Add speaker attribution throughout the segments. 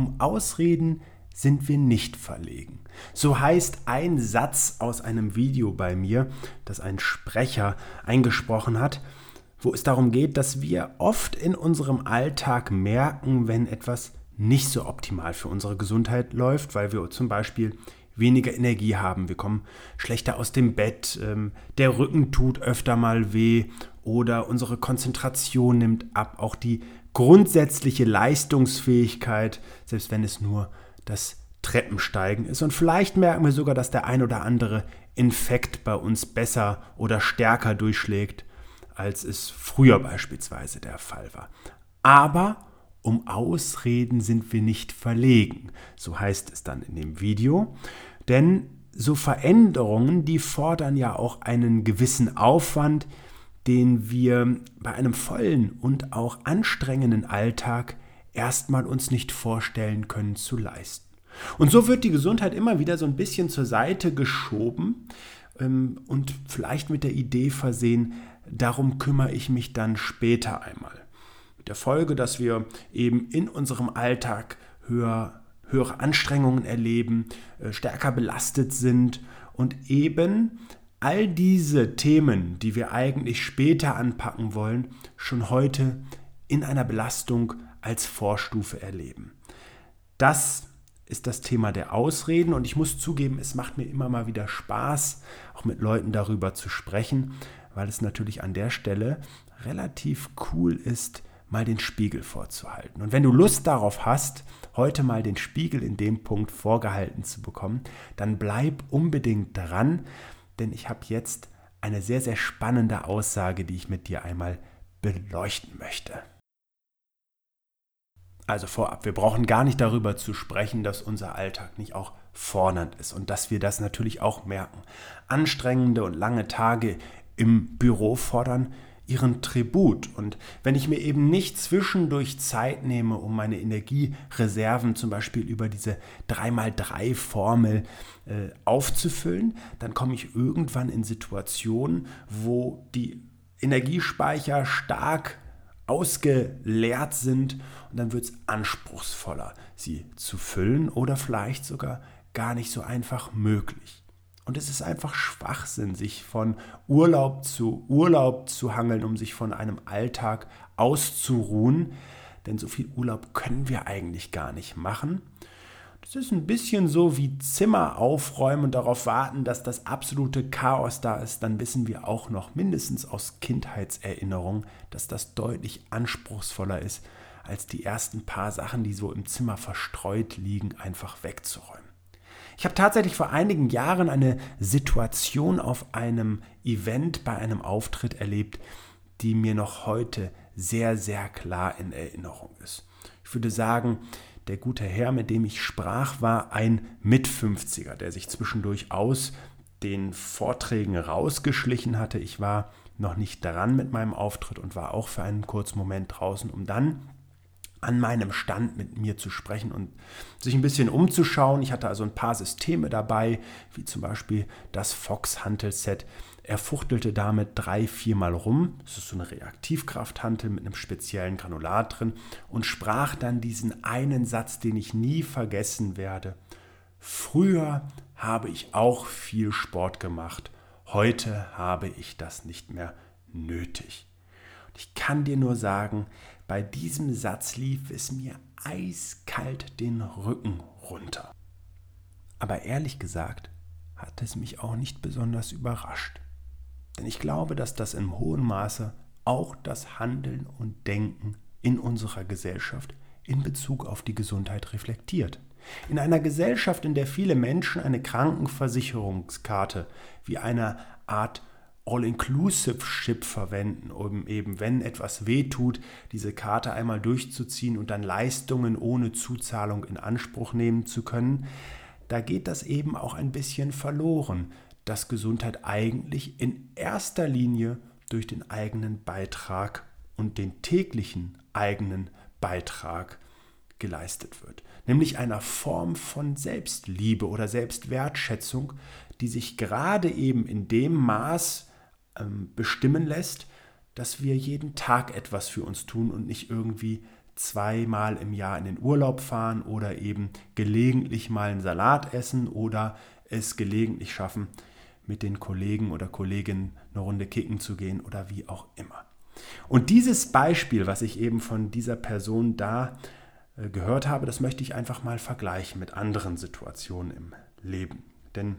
Speaker 1: um Ausreden sind wir nicht verlegen. So heißt ein Satz aus einem Video bei mir, das ein Sprecher eingesprochen hat, wo es darum geht, dass wir oft in unserem Alltag merken, wenn etwas nicht so optimal für unsere Gesundheit läuft, weil wir zum Beispiel weniger Energie haben, wir kommen schlechter aus dem Bett, ähm, der Rücken tut öfter mal weh oder unsere Konzentration nimmt ab, auch die grundsätzliche Leistungsfähigkeit, selbst wenn es nur das Treppensteigen ist. Und vielleicht merken wir sogar, dass der ein oder andere Infekt bei uns besser oder stärker durchschlägt, als es früher beispielsweise der Fall war. Aber um Ausreden sind wir nicht verlegen, so heißt es dann in dem Video. Denn so Veränderungen, die fordern ja auch einen gewissen Aufwand, den wir bei einem vollen und auch anstrengenden Alltag erstmal uns nicht vorstellen können zu leisten. Und so wird die Gesundheit immer wieder so ein bisschen zur Seite geschoben ähm, und vielleicht mit der Idee versehen, darum kümmere ich mich dann später einmal. Mit der Folge, dass wir eben in unserem Alltag höher, höhere Anstrengungen erleben, äh, stärker belastet sind und eben all diese Themen, die wir eigentlich später anpacken wollen, schon heute in einer Belastung als Vorstufe erleben. Das ist das Thema der Ausreden und ich muss zugeben, es macht mir immer mal wieder Spaß, auch mit Leuten darüber zu sprechen, weil es natürlich an der Stelle relativ cool ist, mal den Spiegel vorzuhalten. Und wenn du Lust darauf hast, heute mal den Spiegel in dem Punkt vorgehalten zu bekommen, dann bleib unbedingt dran, denn ich habe jetzt eine sehr, sehr spannende Aussage, die ich mit dir einmal beleuchten möchte. Also vorab, wir brauchen gar nicht darüber zu sprechen, dass unser Alltag nicht auch fordernd ist und dass wir das natürlich auch merken. Anstrengende und lange Tage im Büro fordern ihren Tribut. Und wenn ich mir eben nicht zwischendurch Zeit nehme, um meine Energiereserven zum Beispiel über diese 3x3-Formel äh, aufzufüllen, dann komme ich irgendwann in Situationen, wo die Energiespeicher stark ausgeleert sind und dann wird es anspruchsvoller, sie zu füllen oder vielleicht sogar gar nicht so einfach möglich. Und es ist einfach Schwachsinn, sich von Urlaub zu Urlaub zu hangeln, um sich von einem Alltag auszuruhen. Denn so viel Urlaub können wir eigentlich gar nicht machen. Das ist ein bisschen so wie Zimmer aufräumen und darauf warten, dass das absolute Chaos da ist. Dann wissen wir auch noch mindestens aus Kindheitserinnerungen, dass das deutlich anspruchsvoller ist, als die ersten paar Sachen, die so im Zimmer verstreut liegen, einfach wegzuräumen. Ich habe tatsächlich vor einigen Jahren eine Situation auf einem Event bei einem Auftritt erlebt, die mir noch heute sehr, sehr klar in Erinnerung ist. Ich würde sagen, der gute Herr, mit dem ich sprach, war ein Mit-50er, der sich zwischendurch aus den Vorträgen rausgeschlichen hatte. Ich war noch nicht dran mit meinem Auftritt und war auch für einen kurzen Moment draußen, um dann an meinem Stand mit mir zu sprechen und sich ein bisschen umzuschauen. Ich hatte also ein paar Systeme dabei, wie zum Beispiel das Fox-Hantel-Set. Er fuchtelte damit drei, viermal rum. Das ist so eine Reaktivkrafthantel mit einem speziellen Granulat drin und sprach dann diesen einen Satz, den ich nie vergessen werde. Früher habe ich auch viel Sport gemacht. Heute habe ich das nicht mehr nötig. Und ich kann dir nur sagen, bei diesem Satz lief es mir eiskalt den Rücken runter. Aber ehrlich gesagt hat es mich auch nicht besonders überrascht. Denn ich glaube, dass das im hohen Maße auch das Handeln und Denken in unserer Gesellschaft in Bezug auf die Gesundheit reflektiert. In einer Gesellschaft, in der viele Menschen eine Krankenversicherungskarte wie eine Art All-Inclusive-Ship verwenden, um eben, wenn etwas wehtut, diese Karte einmal durchzuziehen und dann Leistungen ohne Zuzahlung in Anspruch nehmen zu können, da geht das eben auch ein bisschen verloren dass Gesundheit eigentlich in erster Linie durch den eigenen Beitrag und den täglichen eigenen Beitrag geleistet wird. Nämlich einer Form von Selbstliebe oder Selbstwertschätzung, die sich gerade eben in dem Maß bestimmen lässt, dass wir jeden Tag etwas für uns tun und nicht irgendwie zweimal im Jahr in den Urlaub fahren oder eben gelegentlich mal einen Salat essen oder es gelegentlich schaffen, mit den Kollegen oder Kolleginnen eine Runde kicken zu gehen oder wie auch immer. Und dieses Beispiel, was ich eben von dieser Person da äh, gehört habe, das möchte ich einfach mal vergleichen mit anderen Situationen im Leben. Denn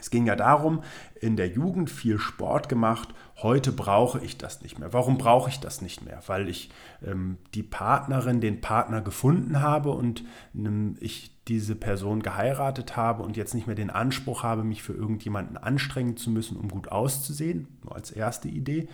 Speaker 1: es ging ja darum, in der Jugend viel Sport gemacht. Heute brauche ich das nicht mehr. Warum brauche ich das nicht mehr? Weil ich ähm, die Partnerin, den Partner gefunden habe und ähm, ich diese Person geheiratet habe und jetzt nicht mehr den Anspruch habe, mich für irgendjemanden anstrengen zu müssen, um gut auszusehen, nur als erste Idee,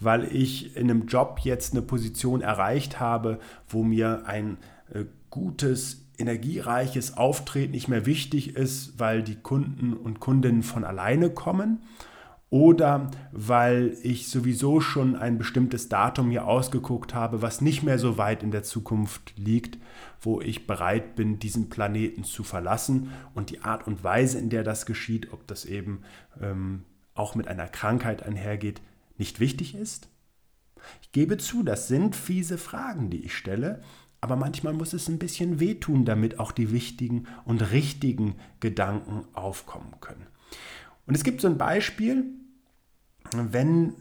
Speaker 1: weil ich in einem Job jetzt eine Position erreicht habe, wo mir ein äh, gutes energiereiches Auftreten nicht mehr wichtig ist, weil die Kunden und Kundinnen von alleine kommen oder weil ich sowieso schon ein bestimmtes Datum hier ausgeguckt habe, was nicht mehr so weit in der Zukunft liegt, wo ich bereit bin, diesen Planeten zu verlassen und die Art und Weise, in der das geschieht, ob das eben ähm, auch mit einer Krankheit einhergeht, nicht wichtig ist? Ich gebe zu, das sind fiese Fragen, die ich stelle, aber manchmal muss es ein bisschen wehtun, damit auch die wichtigen und richtigen Gedanken aufkommen können. Und es gibt so ein Beispiel, wenn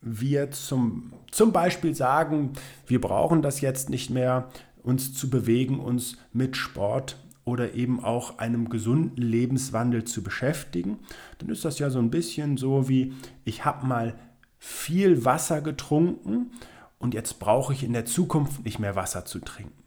Speaker 1: wir zum, zum Beispiel sagen, wir brauchen das jetzt nicht mehr, uns zu bewegen, uns mit Sport oder eben auch einem gesunden Lebenswandel zu beschäftigen, dann ist das ja so ein bisschen so wie, ich habe mal viel Wasser getrunken und jetzt brauche ich in der Zukunft nicht mehr Wasser zu trinken.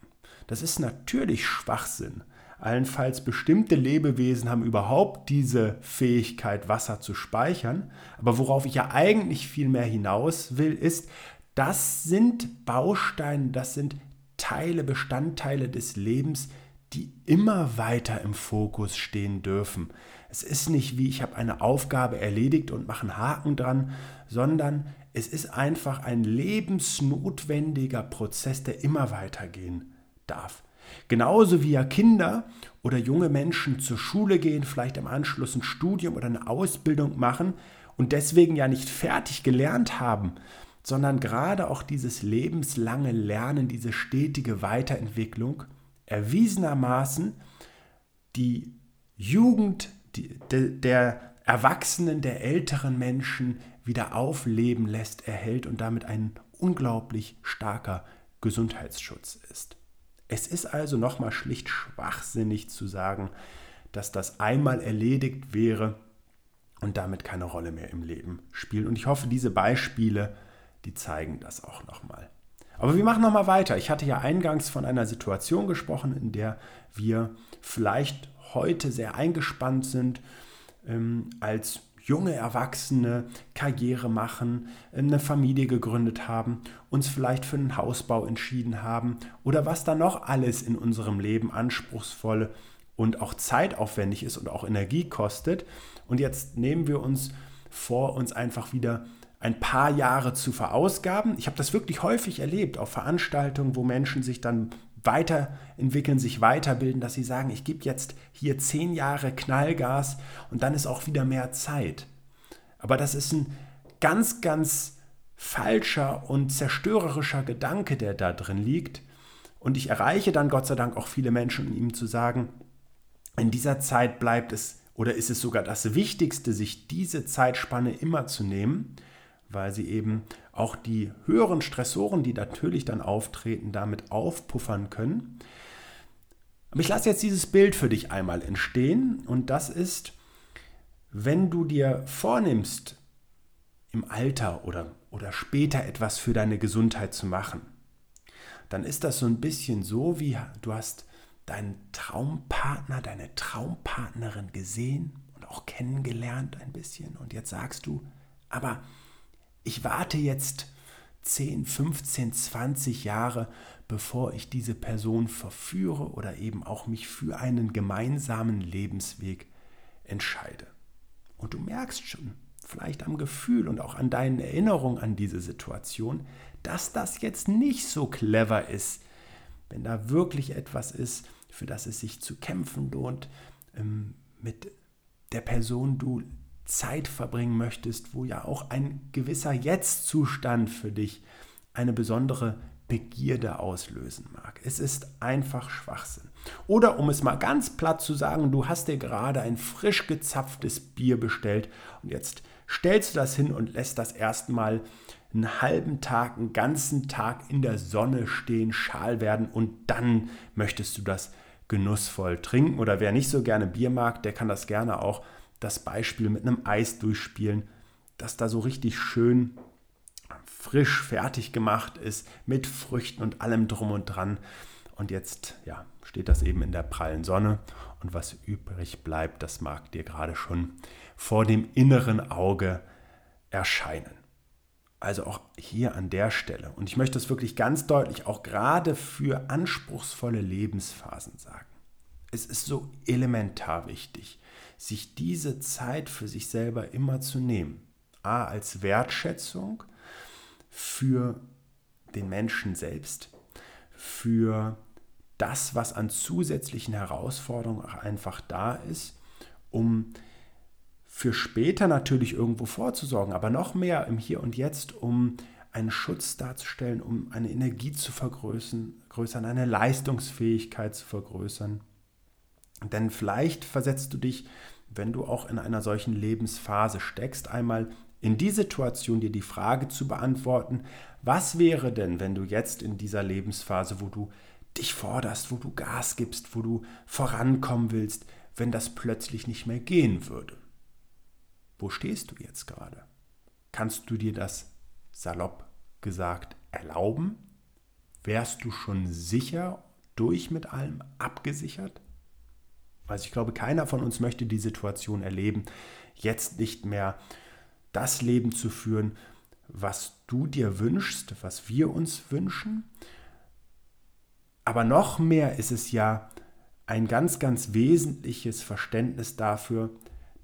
Speaker 1: Das ist natürlich Schwachsinn. Allenfalls bestimmte Lebewesen haben überhaupt diese Fähigkeit, Wasser zu speichern. Aber worauf ich ja eigentlich viel mehr hinaus will, ist, das sind Bausteine, das sind Teile, Bestandteile des Lebens, die immer weiter im Fokus stehen dürfen. Es ist nicht wie ich habe eine Aufgabe erledigt und mache einen Haken dran, sondern es ist einfach ein lebensnotwendiger Prozess, der immer weitergehen darf. Genauso wie ja Kinder oder junge Menschen zur Schule gehen, vielleicht im Anschluss ein Studium oder eine Ausbildung machen und deswegen ja nicht fertig gelernt haben, sondern gerade auch dieses lebenslange Lernen, diese stetige Weiterentwicklung erwiesenermaßen die Jugend die, de, der Erwachsenen, der älteren Menschen wieder aufleben lässt, erhält und damit ein unglaublich starker Gesundheitsschutz ist. Es ist also nochmal schlicht schwachsinnig zu sagen, dass das einmal erledigt wäre und damit keine Rolle mehr im Leben spielt. Und ich hoffe, diese Beispiele, die zeigen das auch nochmal. Aber wir machen nochmal weiter. Ich hatte ja eingangs von einer Situation gesprochen, in der wir vielleicht heute sehr eingespannt sind, ähm, als junge Erwachsene Karriere machen, eine Familie gegründet haben, uns vielleicht für einen Hausbau entschieden haben oder was da noch alles in unserem Leben anspruchsvoll und auch zeitaufwendig ist und auch Energie kostet. Und jetzt nehmen wir uns vor, uns einfach wieder ein paar Jahre zu verausgaben. Ich habe das wirklich häufig erlebt auf Veranstaltungen, wo Menschen sich dann weiterentwickeln, sich weiterbilden, dass sie sagen, ich gebe jetzt hier zehn Jahre Knallgas und dann ist auch wieder mehr Zeit. Aber das ist ein ganz, ganz falscher und zerstörerischer Gedanke, der da drin liegt. Und ich erreiche dann Gott sei Dank auch viele Menschen, um ihm zu sagen, in dieser Zeit bleibt es oder ist es sogar das Wichtigste, sich diese Zeitspanne immer zu nehmen, weil sie eben auch die höheren Stressoren, die natürlich dann auftreten, damit aufpuffern können. Aber ich lasse jetzt dieses Bild für dich einmal entstehen und das ist, wenn du dir vornimmst, im Alter oder, oder später etwas für deine Gesundheit zu machen, dann ist das so ein bisschen so, wie du hast deinen Traumpartner, deine Traumpartnerin gesehen und auch kennengelernt ein bisschen und jetzt sagst du, aber ich warte jetzt 10, 15, 20 Jahre, bevor ich diese Person verführe oder eben auch mich für einen gemeinsamen Lebensweg entscheide. Und du merkst schon, vielleicht am Gefühl und auch an deinen Erinnerungen an diese Situation, dass das jetzt nicht so clever ist, wenn da wirklich etwas ist, für das es sich zu kämpfen lohnt, ähm, mit der Person du Zeit verbringen möchtest, wo ja auch ein gewisser Jetzt-Zustand für dich eine besondere Begierde auslösen mag. Es ist einfach Schwachsinn. Oder um es mal ganz platt zu sagen, du hast dir gerade ein frisch gezapftes Bier bestellt und jetzt stellst du das hin und lässt das erstmal einen halben Tag, einen ganzen Tag in der Sonne stehen, schal werden und dann möchtest du das genussvoll trinken. Oder wer nicht so gerne Bier mag, der kann das gerne auch das Beispiel mit einem Eis durchspielen, das da so richtig schön frisch fertig gemacht ist, mit Früchten und allem drum und dran. Und jetzt ja, steht das eben in der prallen Sonne und was übrig bleibt, das mag dir gerade schon vor dem inneren Auge erscheinen. Also auch hier an der Stelle. Und ich möchte das wirklich ganz deutlich auch gerade für anspruchsvolle Lebensphasen sagen. Es ist so elementar wichtig, sich diese Zeit für sich selber immer zu nehmen. A als Wertschätzung für den Menschen selbst, für das, was an zusätzlichen Herausforderungen einfach da ist, um für später natürlich irgendwo vorzusorgen, aber noch mehr im Hier und Jetzt, um einen Schutz darzustellen, um eine Energie zu vergrößern, eine Leistungsfähigkeit zu vergrößern. Denn vielleicht versetzt du dich, wenn du auch in einer solchen Lebensphase steckst, einmal in die Situation, dir die Frage zu beantworten, was wäre denn, wenn du jetzt in dieser Lebensphase, wo du dich forderst, wo du Gas gibst, wo du vorankommen willst, wenn das plötzlich nicht mehr gehen würde? Wo stehst du jetzt gerade? Kannst du dir das salopp gesagt erlauben? Wärst du schon sicher durch mit allem abgesichert? Also ich glaube, keiner von uns möchte die Situation erleben, jetzt nicht mehr das Leben zu führen, was du dir wünschst, was wir uns wünschen. Aber noch mehr ist es ja ein ganz, ganz wesentliches Verständnis dafür,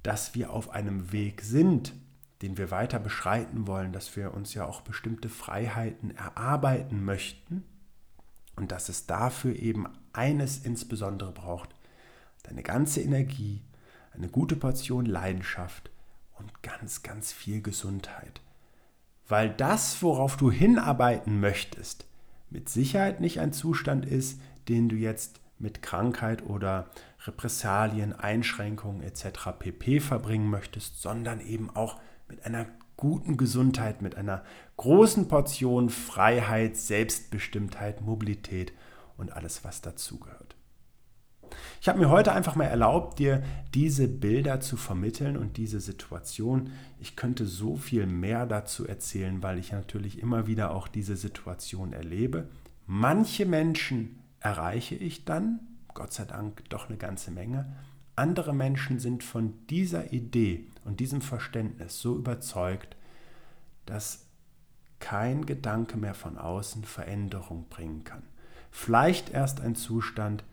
Speaker 1: dass wir auf einem Weg sind, den wir weiter beschreiten wollen, dass wir uns ja auch bestimmte Freiheiten erarbeiten möchten und dass es dafür eben eines insbesondere braucht, deine ganze Energie, eine gute Portion Leidenschaft und ganz, ganz viel Gesundheit. Weil das, worauf du hinarbeiten möchtest, mit Sicherheit nicht ein Zustand ist, den du jetzt mit Krankheit oder Repressalien, Einschränkungen etc. pp verbringen möchtest, sondern eben auch mit einer guten Gesundheit, mit einer großen Portion Freiheit, Selbstbestimmtheit, Mobilität und alles, was dazugehört. Ich habe mir heute einfach mal erlaubt, dir diese Bilder zu vermitteln und diese Situation. Ich könnte so viel mehr dazu erzählen, weil ich natürlich immer wieder auch diese Situation erlebe. Manche Menschen erreiche ich dann, Gott sei Dank doch eine ganze Menge. Andere Menschen sind von dieser Idee und diesem Verständnis so überzeugt, dass kein Gedanke mehr von außen Veränderung bringen kann. Vielleicht erst ein Zustand,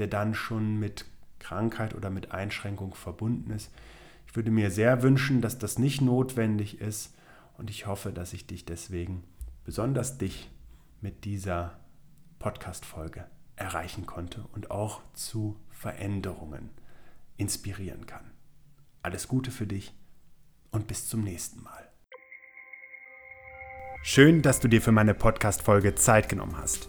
Speaker 1: der dann schon mit Krankheit oder mit Einschränkung verbunden ist. Ich würde mir sehr wünschen, dass das nicht notwendig ist und ich hoffe, dass ich dich deswegen, besonders dich, mit dieser Podcast-Folge erreichen konnte und auch zu Veränderungen inspirieren kann. Alles Gute für dich und bis zum nächsten Mal. Schön, dass du dir für meine Podcast-Folge Zeit genommen hast.